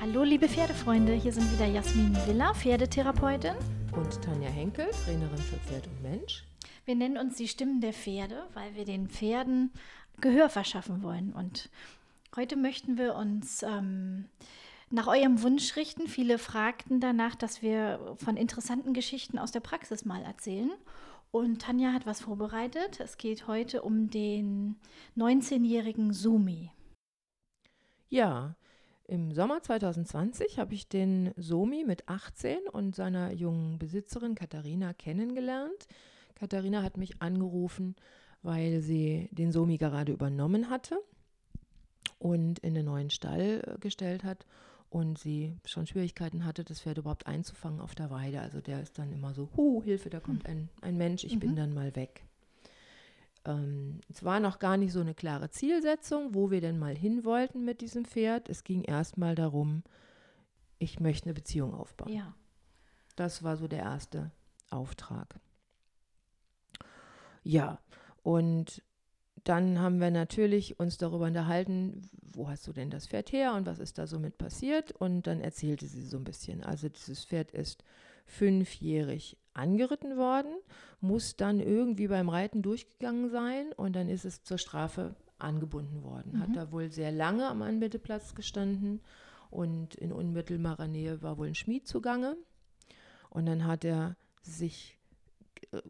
Hallo liebe Pferdefreunde, hier sind wieder Jasmin Villa, Pferdetherapeutin. Und Tanja Henkel, Trainerin für Pferd und Mensch. Wir nennen uns die Stimmen der Pferde, weil wir den Pferden Gehör verschaffen wollen. Und heute möchten wir uns ähm, nach eurem Wunsch richten. Viele fragten danach, dass wir von interessanten Geschichten aus der Praxis mal erzählen. Und Tanja hat was vorbereitet. Es geht heute um den 19-jährigen Sumi. Ja, im Sommer 2020 habe ich den Somi mit 18 und seiner jungen Besitzerin Katharina kennengelernt. Katharina hat mich angerufen, weil sie den Somi gerade übernommen hatte und in den neuen Stall äh, gestellt hat und sie schon Schwierigkeiten hatte, das Pferd überhaupt einzufangen auf der Weide. Also der ist dann immer so, hu, Hilfe, da kommt ein, ein Mensch, ich mhm. bin dann mal weg. Ähm, es war noch gar nicht so eine klare Zielsetzung, wo wir denn mal hin wollten mit diesem Pferd. Es ging erstmal darum, ich möchte eine Beziehung aufbauen. Ja. Das war so der erste Auftrag. Ja, und dann haben wir natürlich uns darüber unterhalten, wo hast du denn das Pferd her und was ist da so mit passiert? Und dann erzählte sie so ein bisschen. Also dieses Pferd ist fünfjährig angeritten worden, muss dann irgendwie beim Reiten durchgegangen sein und dann ist es zur Strafe angebunden worden. Mhm. Hat da wohl sehr lange am Anbindeplatz gestanden und in unmittelbarer Nähe war wohl ein Schmied zugange. Und dann hat er sich äh,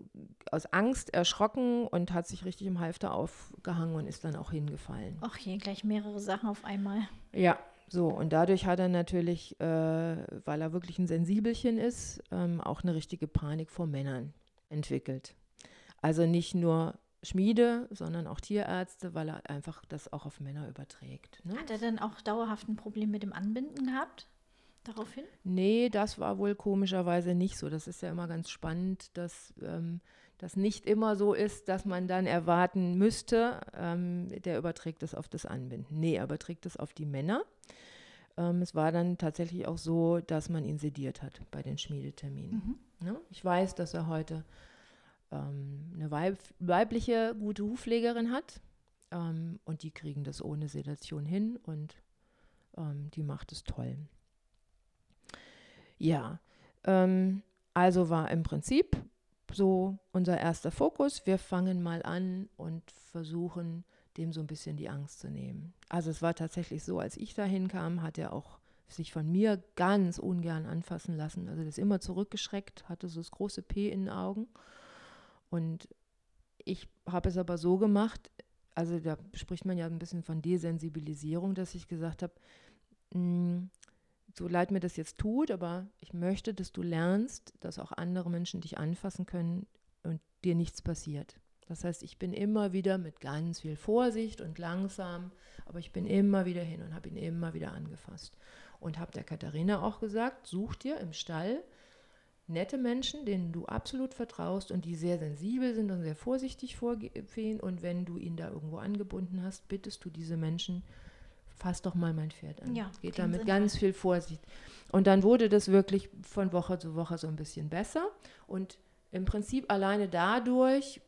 aus Angst erschrocken und hat sich richtig im Halfter aufgehangen und ist dann auch hingefallen. Ach je, gleich mehrere Sachen auf einmal. Ja, so, und dadurch hat er natürlich, äh, weil er wirklich ein Sensibelchen ist, ähm, auch eine richtige Panik vor Männern entwickelt. Also nicht nur Schmiede, sondern auch Tierärzte, weil er einfach das auch auf Männer überträgt. Ne? Hat er denn auch dauerhaft ein Problem mit dem Anbinden gehabt? Daraufhin? Nee, das war wohl komischerweise nicht so. Das ist ja immer ganz spannend, dass ähm, das nicht immer so ist, dass man dann erwarten müsste, ähm, der überträgt es auf das Anbinden. Nee, er überträgt es auf die Männer. Ähm, es war dann tatsächlich auch so, dass man ihn sediert hat bei den Schmiedeterminen. Mhm. Ja, ich weiß, dass er heute ähm, eine Weib weibliche gute Hufpflegerin hat ähm, und die kriegen das ohne Sedation hin und ähm, die macht es toll. Ja, ähm, also war im Prinzip so unser erster Fokus. Wir fangen mal an und versuchen, dem so ein bisschen die Angst zu nehmen. Also es war tatsächlich so, als ich da hinkam, hat er auch sich von mir ganz ungern anfassen lassen. Also das immer zurückgeschreckt, hatte so das große P in den Augen. Und ich habe es aber so gemacht, also da spricht man ja ein bisschen von Desensibilisierung, dass ich gesagt habe, hm, so leid mir das jetzt tut, aber ich möchte, dass du lernst, dass auch andere Menschen dich anfassen können und dir nichts passiert. Das heißt, ich bin immer wieder mit ganz viel Vorsicht und langsam, aber ich bin immer wieder hin und habe ihn immer wieder angefasst. Und habe der Katharina auch gesagt, such dir im Stall nette Menschen, denen du absolut vertraust und die sehr sensibel sind und sehr vorsichtig vorgehen. Und wenn du ihn da irgendwo angebunden hast, bittest du diese Menschen, fass doch mal mein Pferd an. Ja, Geht da mit ganz viel Vorsicht. Und dann wurde das wirklich von Woche zu Woche so ein bisschen besser. Und im Prinzip alleine dadurch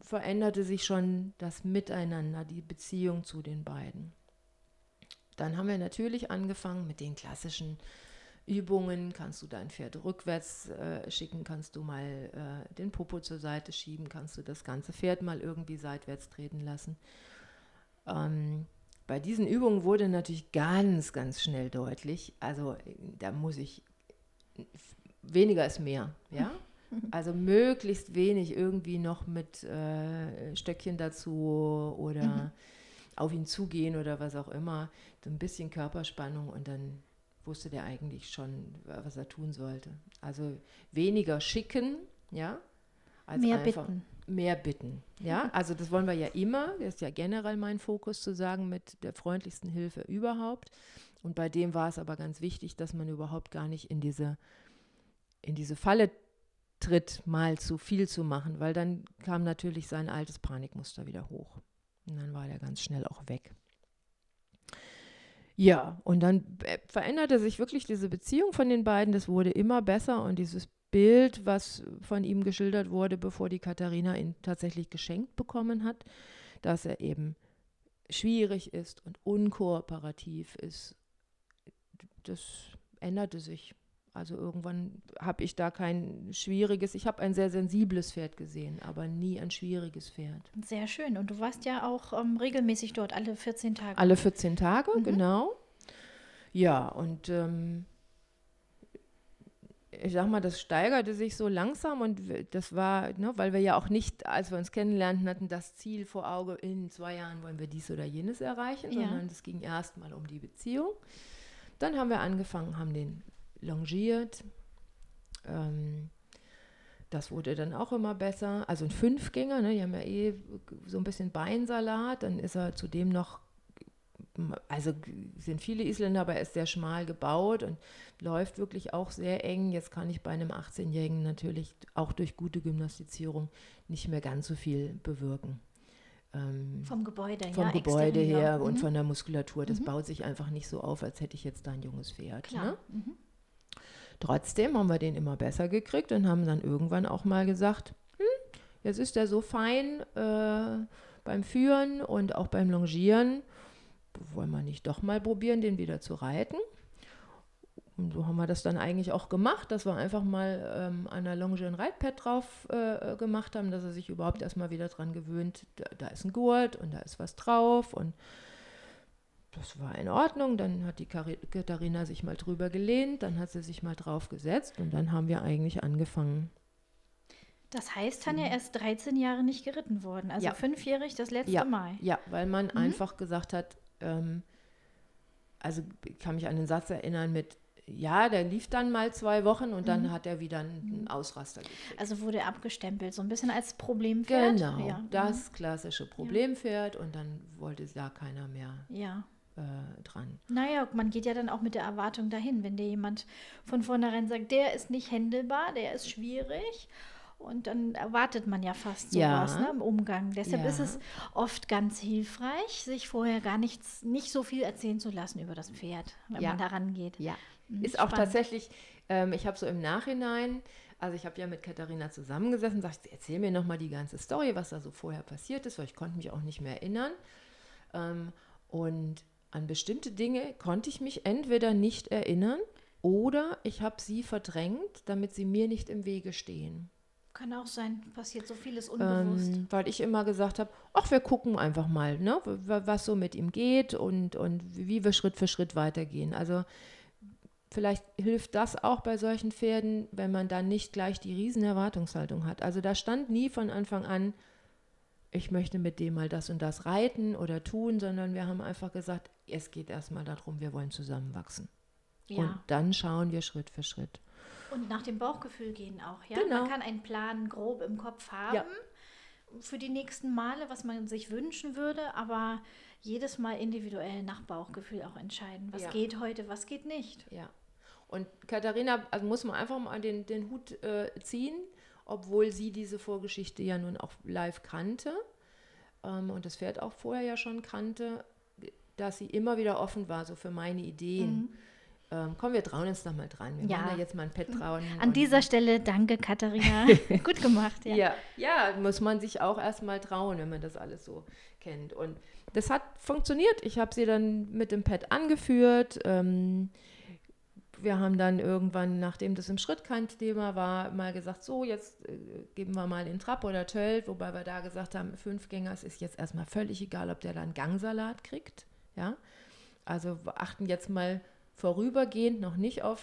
veränderte sich schon das Miteinander, die Beziehung zu den beiden. Dann haben wir natürlich angefangen mit den klassischen Übungen. Kannst du dein Pferd rückwärts äh, schicken, kannst du mal äh, den Popo zur Seite schieben, kannst du das ganze Pferd mal irgendwie seitwärts treten lassen. Ähm, bei diesen Übungen wurde natürlich ganz, ganz schnell deutlich, also da muss ich, weniger ist mehr, ja. Also möglichst wenig irgendwie noch mit äh, Stöckchen dazu oder mhm. auf ihn zugehen oder was auch immer. So ein bisschen Körperspannung und dann wusste der eigentlich schon, was er tun sollte. Also weniger schicken, ja, als mehr einfach bitten. Mehr bitten. Ja, also das wollen wir ja immer. Das ist ja generell mein Fokus zu sagen mit der freundlichsten Hilfe überhaupt. Und bei dem war es aber ganz wichtig, dass man überhaupt gar nicht in diese in diese Falle tritt, mal zu viel zu machen, weil dann kam natürlich sein altes Panikmuster wieder hoch. Und dann war der ganz schnell auch weg. Ja, und dann äh, veränderte sich wirklich diese Beziehung von den beiden. Das wurde immer besser und dieses Bild, was von ihm geschildert wurde, bevor die Katharina ihn tatsächlich geschenkt bekommen hat, dass er eben schwierig ist und unkooperativ ist. das änderte sich. Also irgendwann habe ich da kein schwieriges, ich habe ein sehr sensibles Pferd gesehen, aber nie ein schwieriges Pferd. Sehr schön. Und du warst ja auch ähm, regelmäßig dort, alle 14 Tage. Alle 14 Tage, mhm. genau. Ja, und ähm, ich sag mal, das steigerte sich so langsam und das war, ne, weil wir ja auch nicht, als wir uns kennenlernten, hatten das Ziel vor Auge, in zwei Jahren wollen wir dies oder jenes erreichen, ja. sondern es ging erstmal um die Beziehung. Dann haben wir angefangen, haben den longiert. Ähm, das wurde dann auch immer besser. Also ein Fünfgänger, ne, die haben ja eh so ein bisschen Beinsalat, dann ist er zudem noch also sind viele Isländer, aber er ist sehr schmal gebaut und läuft wirklich auch sehr eng. Jetzt kann ich bei einem 18-Jährigen natürlich auch durch gute Gymnastizierung nicht mehr ganz so viel bewirken. Ähm, vom Gebäude, vom ja, Gebäude her mhm. und von der Muskulatur. Das mhm. baut sich einfach nicht so auf, als hätte ich jetzt da ein junges Pferd. Klar. Ne? Mhm. Trotzdem haben wir den immer besser gekriegt und haben dann irgendwann auch mal gesagt, hm, jetzt ist er so fein äh, beim Führen und auch beim Longieren wollen wir nicht doch mal probieren, den wieder zu reiten? Und so haben wir das dann eigentlich auch gemacht, dass wir einfach mal ähm, an der Longe ein Reitpad drauf äh, gemacht haben, dass er sich überhaupt erstmal wieder dran gewöhnt, da, da, ist ein Gurt und da ist was drauf und das war in Ordnung. Dann hat die Katharina sich mal drüber gelehnt, dann hat sie sich mal drauf gesetzt und dann haben wir eigentlich angefangen. Das heißt, Tanja, er ist 13 Jahre nicht geritten worden, also ja. fünfjährig das letzte ja. Mal. Ja, weil man mhm. einfach gesagt hat, ähm, also ich kann mich an den Satz erinnern mit, ja, der lief dann mal zwei Wochen und dann mhm. hat er wieder einen. Ausraster gekriegt. Also wurde er abgestempelt, so ein bisschen als Problempferd. Genau, ja. das mhm. klassische Problempferd ja. und dann wollte da keiner mehr ja. äh, dran. Naja, man geht ja dann auch mit der Erwartung dahin, wenn dir jemand von vornherein sagt, der ist nicht händelbar, der ist schwierig und dann erwartet man ja fast sowas ja. ne, im Umgang. Deshalb ja. ist es oft ganz hilfreich, sich vorher gar nichts, nicht so viel erzählen zu lassen über das Pferd, wenn ja. man daran geht. Ja, mhm, ist spannend. auch tatsächlich, ähm, ich habe so im Nachhinein, also ich habe ja mit Katharina zusammengesessen und sagte, erzähl mir nochmal die ganze Story, was da so vorher passiert ist, weil ich konnte mich auch nicht mehr erinnern. Ähm, und an bestimmte Dinge konnte ich mich entweder nicht erinnern oder ich habe sie verdrängt, damit sie mir nicht im Wege stehen. Kann auch sein, passiert so vieles unbewusst. Ähm, weil ich immer gesagt habe, ach, wir gucken einfach mal, ne, was so mit ihm geht und, und wie wir Schritt für Schritt weitergehen. Also vielleicht hilft das auch bei solchen Pferden, wenn man dann nicht gleich die riesen Erwartungshaltung hat. Also da stand nie von Anfang an, ich möchte mit dem mal das und das reiten oder tun, sondern wir haben einfach gesagt, es geht erstmal darum, wir wollen zusammenwachsen. Ja. Und dann schauen wir Schritt für Schritt. Und nach dem Bauchgefühl gehen auch, ja. Genau. Man kann einen Plan grob im Kopf haben ja. für die nächsten Male, was man sich wünschen würde, aber jedes Mal individuell nach Bauchgefühl auch entscheiden, was ja. geht heute, was geht nicht. Ja. Und Katharina, also muss man einfach mal den, den Hut äh, ziehen, obwohl sie diese Vorgeschichte ja nun auch live kannte ähm, und das Pferd auch vorher ja schon kannte, dass sie immer wieder offen war, so für meine Ideen. Mhm ähm, komm, wir trauen uns noch mal dran. Wir ja. machen da jetzt mal ein Pet trauen. An dieser Stelle danke, Katharina. Gut gemacht. Ja. ja. ja, muss man sich auch erstmal trauen, wenn man das alles so kennt. Und das hat funktioniert. Ich habe sie dann mit dem Pet angeführt. Ähm, wir haben dann irgendwann, nachdem das im Schritt kein Thema war, mal gesagt, so, jetzt äh, geben wir mal den Trab oder Tölt, wobei wir da gesagt haben, Fünfgänger, es ist jetzt erstmal völlig egal, ob der dann Gangsalat kriegt. Ja, also wir achten jetzt mal vorübergehend noch nicht auf,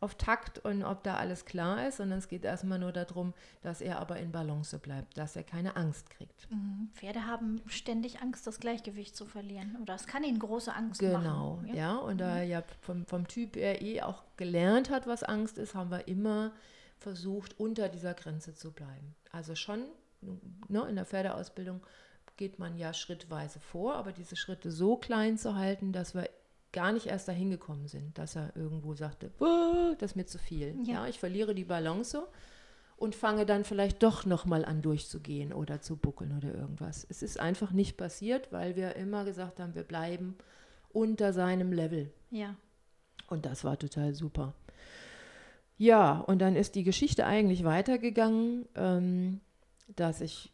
auf Takt und ob da alles klar ist, sondern es geht erstmal nur darum, dass er aber in Balance bleibt, dass er keine Angst kriegt. Mhm. Pferde haben ständig Angst, das Gleichgewicht zu verlieren. Oder es kann ihnen große Angst genau, machen. Genau, ja? ja? Und mhm. da er ja vom, vom Typ er eh auch gelernt hat, was Angst ist, haben wir immer versucht, unter dieser Grenze zu bleiben. Also schon ne, in der Pferdeausbildung geht man ja schrittweise vor, aber diese Schritte so klein zu halten, dass wir gar nicht erst dahin gekommen sind, dass er irgendwo sagte, das ist mir zu viel. Ja. ja. ich verliere die Balance und fange dann vielleicht doch nochmal an durchzugehen oder zu buckeln oder irgendwas. Es ist einfach nicht passiert, weil wir immer gesagt haben, wir bleiben unter seinem Level. Ja. Und das war total super. Ja, und dann ist die Geschichte eigentlich weitergegangen, ähm, dass ich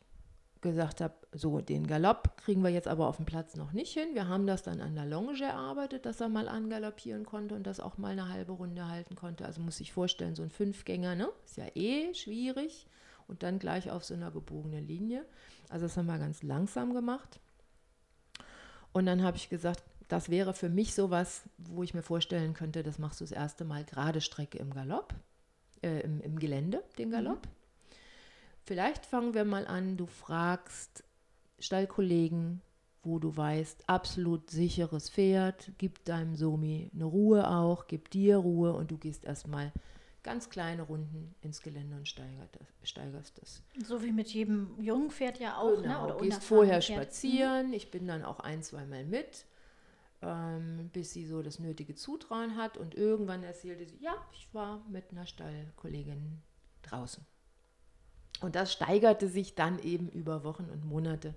gesagt habe, so den Galopp kriegen wir jetzt aber auf dem Platz noch nicht hin. Wir haben das dann an der Longe erarbeitet, dass er mal angaloppieren konnte und das auch mal eine halbe Runde halten konnte. Also muss ich vorstellen, so ein Fünfgänger, ne? Ist ja eh schwierig. Und dann gleich auf so einer gebogenen Linie. Also das haben wir ganz langsam gemacht. Und dann habe ich gesagt, das wäre für mich sowas, wo ich mir vorstellen könnte, das machst du das erste Mal gerade Strecke im Galopp, äh, im, im Gelände, den Galopp. Mhm. Vielleicht fangen wir mal an, du fragst Stallkollegen, wo du weißt, absolut sicheres Pferd, gib deinem Somi eine Ruhe auch, gib dir Ruhe und du gehst erstmal ganz kleine Runden ins Gelände und steigerst es. So wie mit jedem jungen Pferd ja auch, ne? genau, ne? Oder gehst vorher Pferd. spazieren, ich bin dann auch ein, zweimal mit, ähm, bis sie so das nötige Zutrauen hat und irgendwann erzählte sie, ja, ich war mit einer Stallkollegin draußen. Und das steigerte sich dann eben über Wochen und Monate,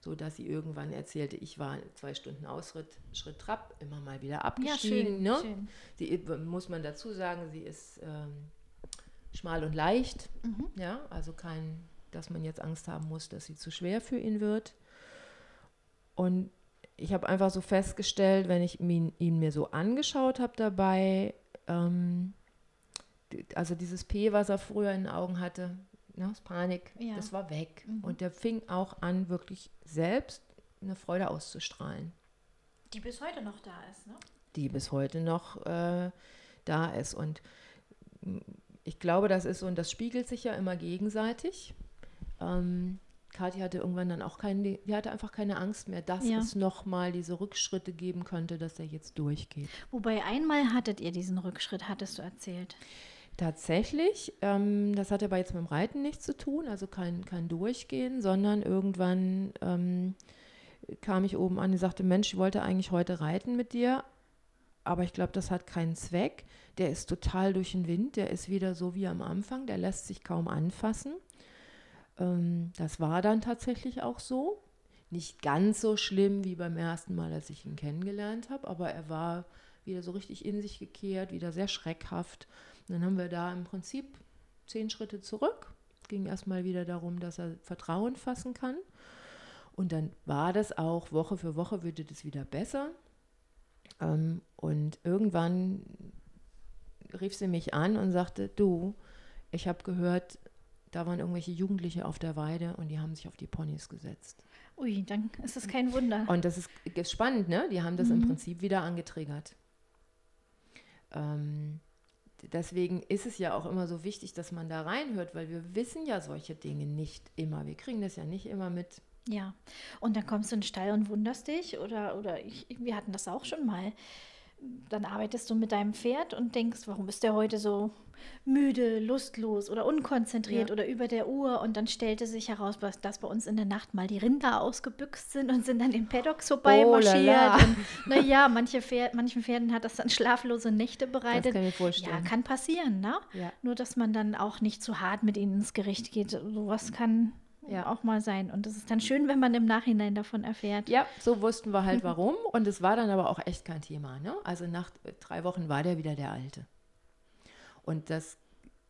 so dass sie irgendwann erzählte, ich war zwei Stunden Ausritt, Schritt Trab, immer mal wieder abgestiegen. Ja, schön, ne? schön. Sie, muss man dazu sagen, sie ist ähm, schmal und leicht, mhm. ja, also kein, dass man jetzt Angst haben muss, dass sie zu schwer für ihn wird. Und ich habe einfach so festgestellt, wenn ich ihn, ihn mir so angeschaut habe dabei, ähm, also dieses P, was er früher in den Augen hatte, ne, aus Panik, ja. das war weg. Mhm. Und der fing auch an, wirklich selbst eine Freude auszustrahlen. Die bis heute noch da ist, ne? Die bis heute noch äh, da ist. Und ich glaube, das ist so, und das spiegelt sich ja immer gegenseitig. Ähm, Kathi hatte irgendwann dann auch keine, die hatte einfach keine Angst mehr, dass ja. es nochmal diese Rückschritte geben könnte, dass er jetzt durchgeht. Wobei einmal hattet ihr diesen Rückschritt, hattest du erzählt. Tatsächlich, ähm, das hat aber jetzt mit dem Reiten nichts zu tun, also kein, kein Durchgehen, sondern irgendwann ähm, kam ich oben an und sagte, Mensch, ich wollte eigentlich heute reiten mit dir, aber ich glaube, das hat keinen Zweck. Der ist total durch den Wind, der ist wieder so wie am Anfang, der lässt sich kaum anfassen. Ähm, das war dann tatsächlich auch so. Nicht ganz so schlimm wie beim ersten Mal, als ich ihn kennengelernt habe, aber er war wieder so richtig in sich gekehrt, wieder sehr schreckhaft. Dann haben wir da im Prinzip zehn Schritte zurück. Es ging erstmal wieder darum, dass er Vertrauen fassen kann. Und dann war das auch, Woche für Woche würde das wieder besser. Ähm, und irgendwann rief sie mich an und sagte, du, ich habe gehört, da waren irgendwelche Jugendliche auf der Weide und die haben sich auf die Ponys gesetzt. Ui, dann ist das kein Wunder. Und das ist, ist spannend, ne? Die haben das mhm. im Prinzip wieder angetriggert. Ähm, deswegen ist es ja auch immer so wichtig, dass man da reinhört, weil wir wissen ja solche Dinge nicht immer. Wir kriegen das ja nicht immer mit. Ja, und dann kommst du in den Stall und wunderst dich oder, oder ich, wir hatten das auch schon mal dann arbeitest du mit deinem Pferd und denkst, warum ist der heute so müde, lustlos oder unkonzentriert ja. oder über der Uhr und dann stellte sich heraus, dass bei uns in der Nacht mal die Rinder ausgebüxt sind und sind dann den Paddocks vorbei oh, marschiert. Naja, manche Pferd, manchen Pferden hat das dann schlaflose Nächte bereitet. Das kann ich vorstellen. Ja, kann passieren, ne? Ja. Nur, dass man dann auch nicht zu hart mit ihnen ins Gericht geht. Sowas kann ja. auch mal sein. Und es ist dann schön, wenn man im Nachhinein davon erfährt. Ja, so wussten wir halt warum. Und es war dann aber auch echt kein Thema. Ne? Also nach drei Wochen war der wieder der Alte. Und das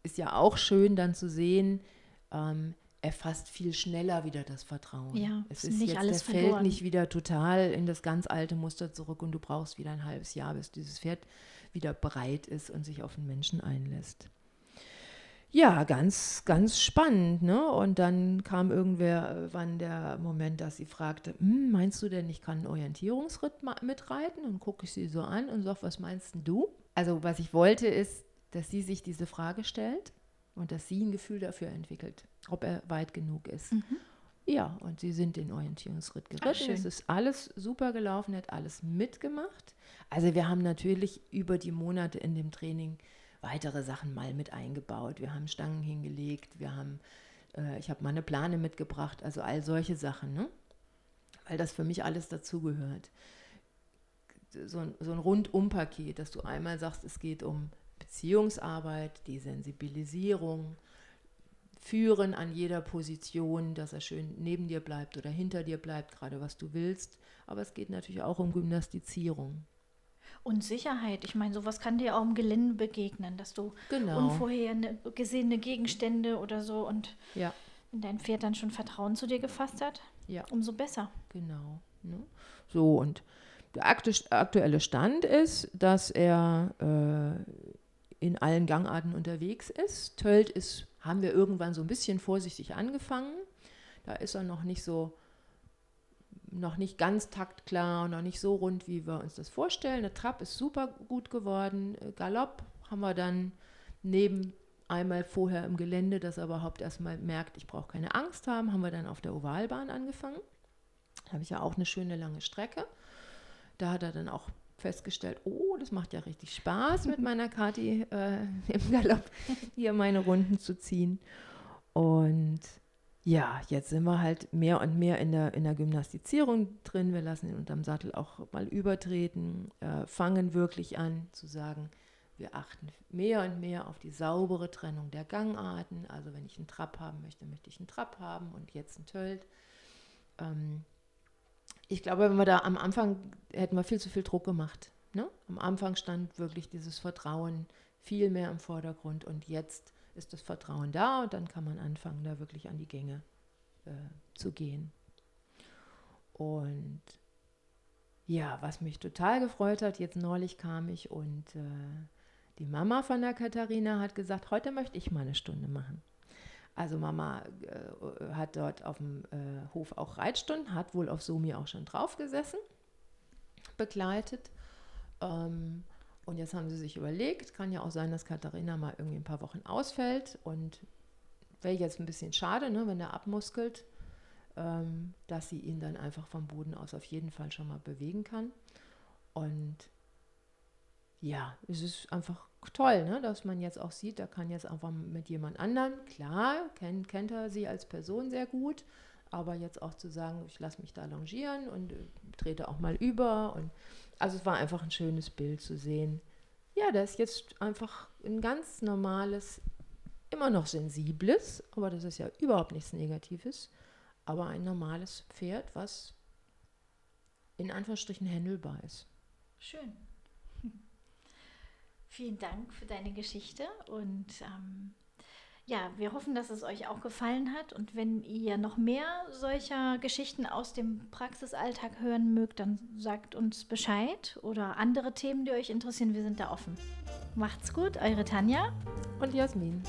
ist ja auch schön dann zu sehen, ähm, er fasst viel schneller wieder das Vertrauen. Ja, es ist nicht jetzt, alles der verloren. fällt nicht wieder total in das ganz alte Muster zurück und du brauchst wieder ein halbes Jahr, bis dieses Pferd wieder bereit ist und sich auf den Menschen einlässt. Ja, ganz, ganz spannend. Ne? Und dann kam irgendwann äh, der Moment, dass sie fragte, hm, meinst du denn, ich kann einen Orientierungsritt mitreiten? Und gucke ich sie so an und sage, was meinst du? Also was ich wollte ist, dass sie sich diese Frage stellt und dass sie ein Gefühl dafür entwickelt, ob er weit genug ist. Mhm. Ja, und sie sind den Orientierungsritt geritten. es ist alles super gelaufen, hat alles mitgemacht. Also wir haben natürlich über die Monate in dem Training weitere Sachen mal mit eingebaut. Wir haben Stangen hingelegt, wir haben, äh, ich habe mal eine Plane mitgebracht, also all solche Sachen, ne? weil das für mich alles dazugehört. So ein, so ein Rundum-Paket, dass du einmal sagst, es geht um Beziehungsarbeit, die Sensibilisierung, Führen an jeder Position, dass er schön neben dir bleibt oder hinter dir bleibt, gerade was du willst. Aber es geht natürlich auch um Gymnastizierung. Und Sicherheit. Ich meine, sowas kann dir auch im Gelände begegnen, dass du genau. unvorhergesehene Gegenstände oder so und ja. Wenn dein Pferd dann schon Vertrauen zu dir gefasst hat, Ja. umso besser. Genau. Ne? So, und der aktu- aktuelle Stand ist, dass er äh, in allen Gangarten unterwegs ist. Tölt ist, haben wir irgendwann so ein bisschen vorsichtig angefangen. Da ist er noch nicht so, noch nicht ganz taktklar und noch nicht so rund, wie wir uns das vorstellen. Der Trab ist super gut geworden. Galopp haben wir dann neben einmal vorher im Gelände, dass er überhaupt erstmal merkt, ich brauche keine Angst haben, haben wir dann auf der Ovalbahn angefangen. Da habe ich ja auch eine schöne lange Strecke. Da hat er dann auch festgestellt, oh, das macht ja richtig Spaß mit meiner Kati äh, im Galopp hier meine Runden zu ziehen. Und ja, jetzt sind wir halt mehr und mehr in der, in der Gymnastizierung drin. Wir lassen ihn unterm Sattel auch mal übertreten, äh, fangen wirklich an zu sagen, wir achten mehr und mehr auf die saubere Trennung der Gangarten. Also wenn ich einen Trab haben möchte, möchte ich einen Trab haben und jetzt einen Tölt. Ähm, ich glaube, wenn wir da am Anfang hätten wir viel zu viel Druck gemacht. Ne? Am Anfang stand wirklich dieses Vertrauen viel mehr im Vordergrund und jetzt ist das Vertrauen da und dann kann man anfangen, da wirklich an die Gänge äh, zu gehen. Und ja, was mich total gefreut hat, jetzt neulich kam ich und äh, die Mama von der Katharina hat gesagt, heute möchte ich mal eine Stunde machen. Also Mama äh, hat dort auf dem äh, Hof auch Reitstunden, hat wohl auf Somi auch schon drauf gesessen, begleitet. Ähm, und jetzt haben sie sich überlegt, kann ja auch sein, dass Katharina mal irgendwie ein paar Wochen ausfällt und wäre jetzt ein bisschen schade, ne, wenn er abmuskelt, ähm, dass sie ihn dann einfach vom Boden aus auf jeden Fall schon mal bewegen kann. Und ja, es ist einfach toll, ne, dass man jetzt auch sieht, da kann jetzt einfach mit jemand anderem, klar, kennt, kennt er sie als Person sehr gut, aber jetzt auch zu sagen, ich lasse mich da longieren und äh, trete auch mal über. Und also es war einfach ein schönes Bild zu sehen. Ja, das ist jetzt einfach ein ganz normales, immer noch sensibles, aber das ist ja überhaupt nichts Negatives, aber ein normales Pferd, was in Anführungsstrichen händelbar ist. Schön. Vielen Dank für deine Geschichte und ähm, ja, wir hoffen, dass es euch auch gefallen hat und wenn ihr noch mehr solcher Geschichten aus dem Praxisalltag hören mögt, dann sagt uns Bescheid oder andere Themen, die euch interessieren. Wir sind da offen. Macht's gut, eure Tanja Und Jasmin.